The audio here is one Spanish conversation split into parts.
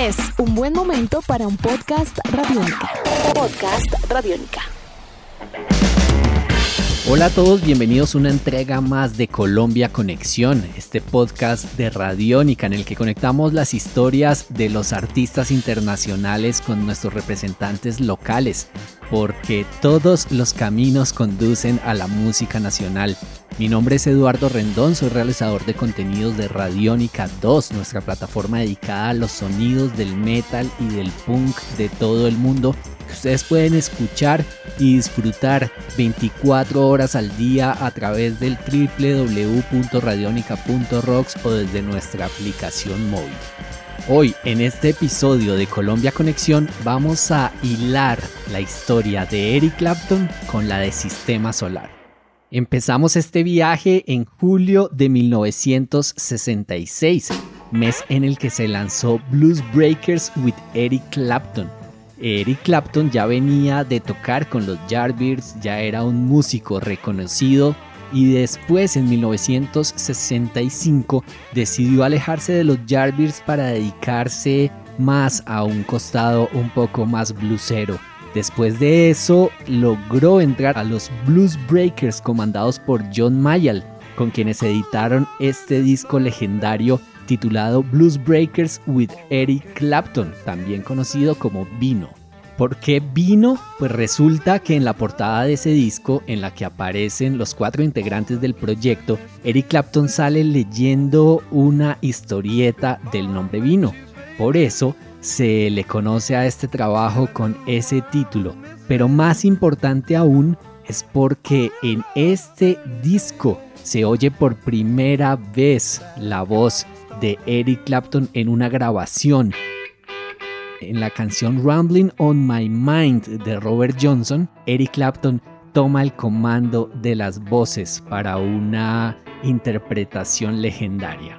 Es un buen momento para un podcast radiónica. Podcast radiónica. Hola a todos, bienvenidos a una entrega más de Colombia Conexión, este podcast de Radiónica en el que conectamos las historias de los artistas internacionales con nuestros representantes locales, porque todos los caminos conducen a la música nacional. Mi nombre es Eduardo Rendón, soy realizador de contenidos de Radiónica 2, nuestra plataforma dedicada a los sonidos del metal y del punk de todo el mundo ustedes pueden escuchar y disfrutar 24 horas al día a través del www.radionica.rocks o desde nuestra aplicación móvil. Hoy en este episodio de Colombia Conexión vamos a hilar la historia de Eric Clapton con la de Sistema Solar. Empezamos este viaje en julio de 1966, mes en el que se lanzó Blues Breakers with Eric Clapton, Eric Clapton ya venía de tocar con los Yardbirds, ya era un músico reconocido y después en 1965 decidió alejarse de los Yardbirds para dedicarse más a un costado un poco más bluesero. Después de eso logró entrar a los Blues Breakers comandados por John Mayall, con quienes editaron este disco legendario titulado Blues Breakers with Eric Clapton, también conocido como Vino. ¿Por qué Vino? Pues resulta que en la portada de ese disco, en la que aparecen los cuatro integrantes del proyecto, Eric Clapton sale leyendo una historieta del nombre Vino. Por eso se le conoce a este trabajo con ese título. Pero más importante aún es porque en este disco se oye por primera vez la voz de Eric Clapton en una grabación. En la canción Rumbling on My Mind de Robert Johnson, Eric Clapton toma el comando de las voces para una interpretación legendaria.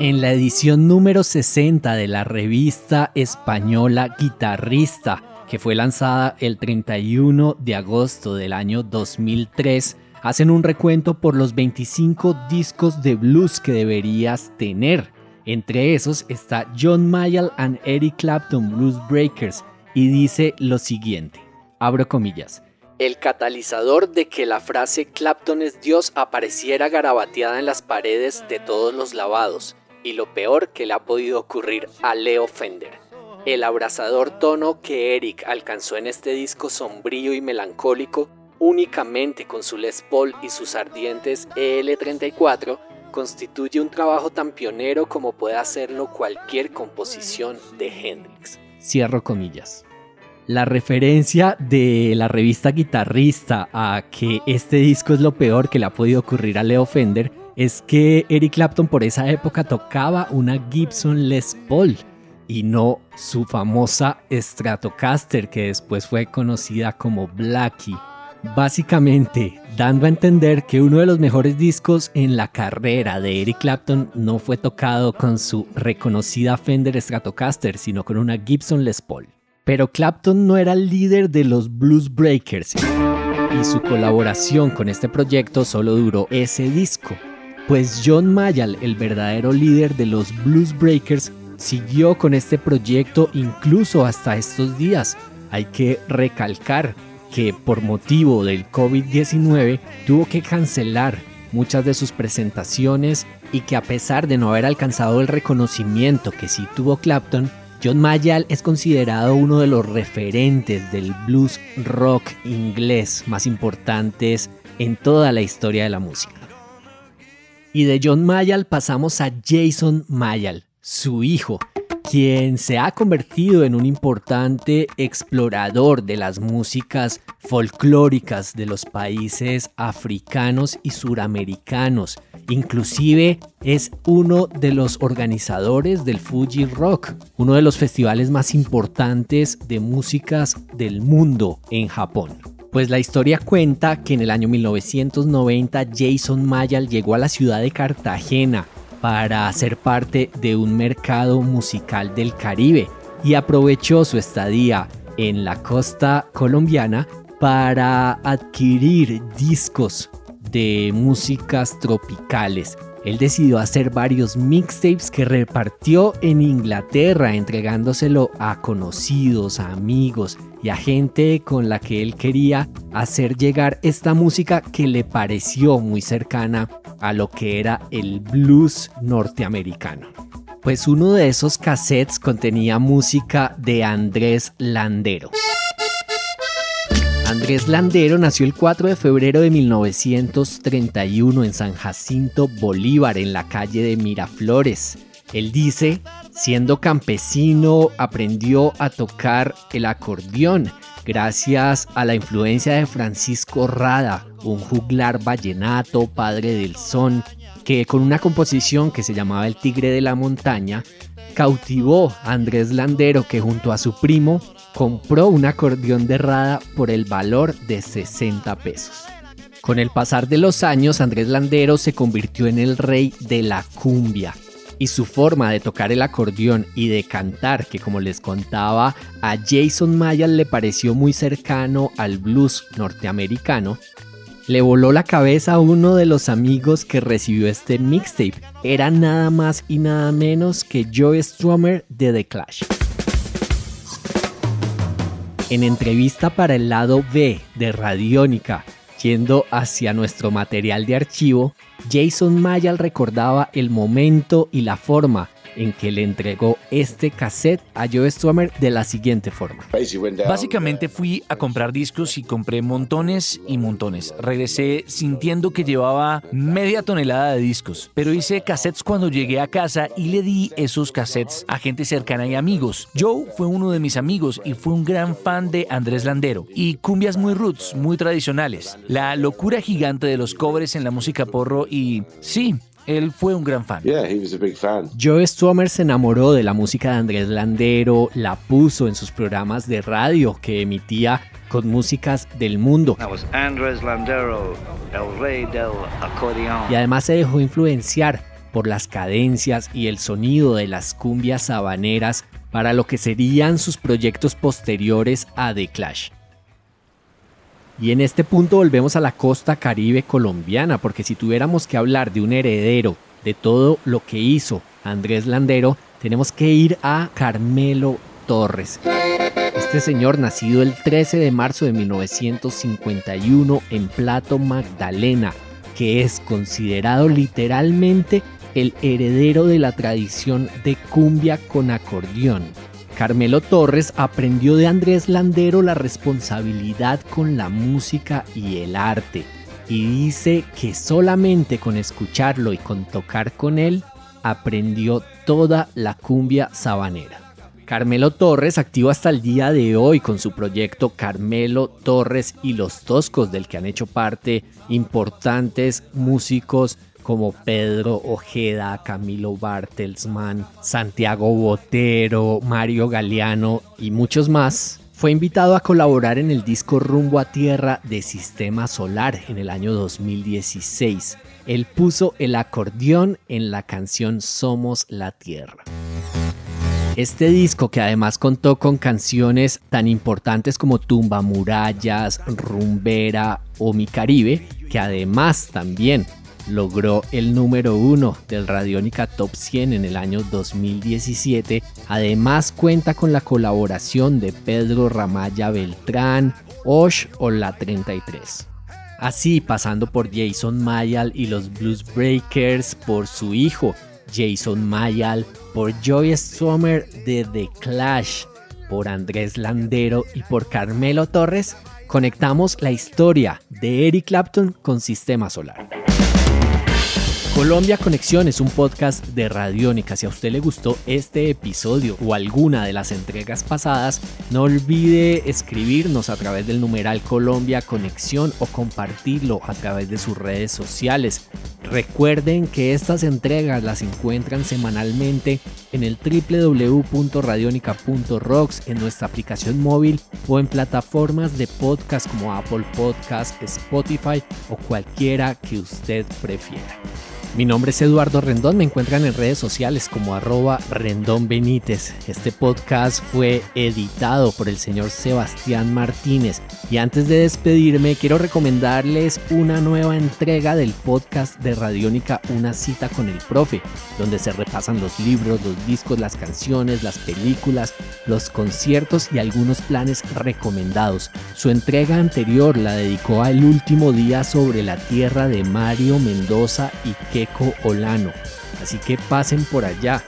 En la edición número 60 de la revista española Guitarrista, que fue lanzada el 31 de agosto del año 2003, hacen un recuento por los 25 discos de blues que deberías tener. Entre esos está John Mayall and Eric Clapton Blues Breakers y dice lo siguiente, abro comillas, el catalizador de que la frase Clapton es Dios apareciera garabateada en las paredes de todos los lavados, y lo peor que le ha podido ocurrir a Leo Fender. El abrazador tono que Eric alcanzó en este disco sombrío y melancólico únicamente con su Les Paul y sus ardientes EL34, constituye un trabajo tan pionero como puede hacerlo cualquier composición de Hendrix. Cierro comillas. La referencia de la revista Guitarrista a que este disco es lo peor que le ha podido ocurrir a Leo Fender es que Eric Clapton por esa época tocaba una Gibson Les Paul y no su famosa Stratocaster que después fue conocida como Blackie básicamente dando a entender que uno de los mejores discos en la carrera de Eric Clapton no fue tocado con su reconocida Fender Stratocaster, sino con una Gibson Les Paul. Pero Clapton no era el líder de los Blues Breakers y su colaboración con este proyecto solo duró ese disco, pues John Mayall, el verdadero líder de los Blues Breakers, siguió con este proyecto incluso hasta estos días. Hay que recalcar que por motivo del COVID-19 tuvo que cancelar muchas de sus presentaciones y que a pesar de no haber alcanzado el reconocimiento que sí tuvo Clapton, John Mayall es considerado uno de los referentes del blues rock inglés más importantes en toda la historia de la música. Y de John Mayall pasamos a Jason Mayall, su hijo, quien se ha convertido en un importante explorador de las músicas folclóricas de los países africanos y suramericanos. Inclusive es uno de los organizadores del Fuji Rock, uno de los festivales más importantes de músicas del mundo en Japón. Pues la historia cuenta que en el año 1990 Jason Mayall llegó a la ciudad de Cartagena para ser parte de un mercado musical del Caribe y aprovechó su estadía en la costa colombiana para adquirir discos de músicas tropicales él decidió hacer varios mixtapes que repartió en Inglaterra, entregándoselo a conocidos, a amigos y a gente con la que él quería hacer llegar esta música que le pareció muy cercana a lo que era el blues norteamericano. Pues uno de esos cassettes contenía música de Andrés Landero. Andrés Landero nació el 4 de febrero de 1931 en San Jacinto Bolívar, en la calle de Miraflores. Él dice, siendo campesino, aprendió a tocar el acordeón gracias a la influencia de Francisco Rada, un juglar vallenato, padre del son, que con una composición que se llamaba El Tigre de la Montaña, cautivó a Andrés Landero que junto a su primo compró un acordeón de Rada por el valor de 60 pesos. Con el pasar de los años, Andrés Landero se convirtió en el rey de la cumbia y su forma de tocar el acordeón y de cantar, que como les contaba, a Jason Mayall le pareció muy cercano al blues norteamericano, le voló la cabeza a uno de los amigos que recibió este mixtape. Era nada más y nada menos que Joe Strummer de The Clash. En entrevista para el lado B de Radiónica, yendo hacia nuestro material de archivo, Jason Mayall recordaba el momento y la forma en que le entregó este cassette a Joe Strummer de la siguiente forma. Básicamente fui a comprar discos y compré montones y montones. Regresé sintiendo que llevaba media tonelada de discos, pero hice cassettes cuando llegué a casa y le di esos cassettes a gente cercana y amigos. Joe fue uno de mis amigos y fue un gran fan de Andrés Landero y cumbias muy roots, muy tradicionales. La locura gigante de los covers en la música porro y sí, él fue un gran fan. Joe Strummer se enamoró de la música de Andrés Landero, la puso en sus programas de radio que emitía con músicas del mundo. Y además se dejó influenciar por las cadencias y el sonido de las cumbias sabaneras para lo que serían sus proyectos posteriores a The Clash. Y en este punto volvemos a la costa caribe colombiana, porque si tuviéramos que hablar de un heredero de todo lo que hizo Andrés Landero, tenemos que ir a Carmelo Torres. Este señor, nacido el 13 de marzo de 1951 en Plato Magdalena, que es considerado literalmente el heredero de la tradición de cumbia con acordeón. Carmelo Torres aprendió de Andrés Landero la responsabilidad con la música y el arte y dice que solamente con escucharlo y con tocar con él aprendió toda la cumbia sabanera. Carmelo Torres activo hasta el día de hoy con su proyecto Carmelo Torres y los Toscos del que han hecho parte importantes músicos como Pedro Ojeda, Camilo Bartelsman, Santiago Botero, Mario Galeano y muchos más, fue invitado a colaborar en el disco Rumbo a Tierra de Sistema Solar en el año 2016. Él puso el acordeón en la canción Somos la Tierra. Este disco, que además contó con canciones tan importantes como Tumba Murallas, Rumbera o Mi Caribe, que además también logró el número uno del Radiónica Top 100 en el año 2017. Además cuenta con la colaboración de Pedro Ramaya Beltrán, Osh o La 33. Así pasando por Jason Mayall y los Blues Breakers, por su hijo Jason Mayall, por Joy Strummer de The Clash, por Andrés Landero y por Carmelo Torres, conectamos la historia de Eric Clapton con Sistema Solar. Colombia Conexión es un podcast de Radiónica. Si a usted le gustó este episodio o alguna de las entregas pasadas, no olvide escribirnos a través del numeral Colombia Conexión o compartirlo a través de sus redes sociales. Recuerden que estas entregas las encuentran semanalmente en el www.radionica.rocks, en nuestra aplicación móvil o en plataformas de podcast como Apple Podcast, Spotify o cualquiera que usted prefiera. Mi nombre es Eduardo Rendón, me encuentran en redes sociales como arroba Rendón Benítez. Este podcast fue editado por el señor Sebastián Martínez. Y antes de despedirme, quiero recomendarles una nueva entrega del podcast de Radiónica Una cita con el profe, donde se repasan los libros, los discos, las canciones, las películas, los conciertos y algunos planes recomendados. Su entrega anterior la dedicó al último día sobre la tierra de Mario Mendoza y Keco Olano. Así que pasen por allá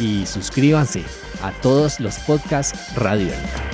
y suscríbanse a todos los podcasts Radiónica.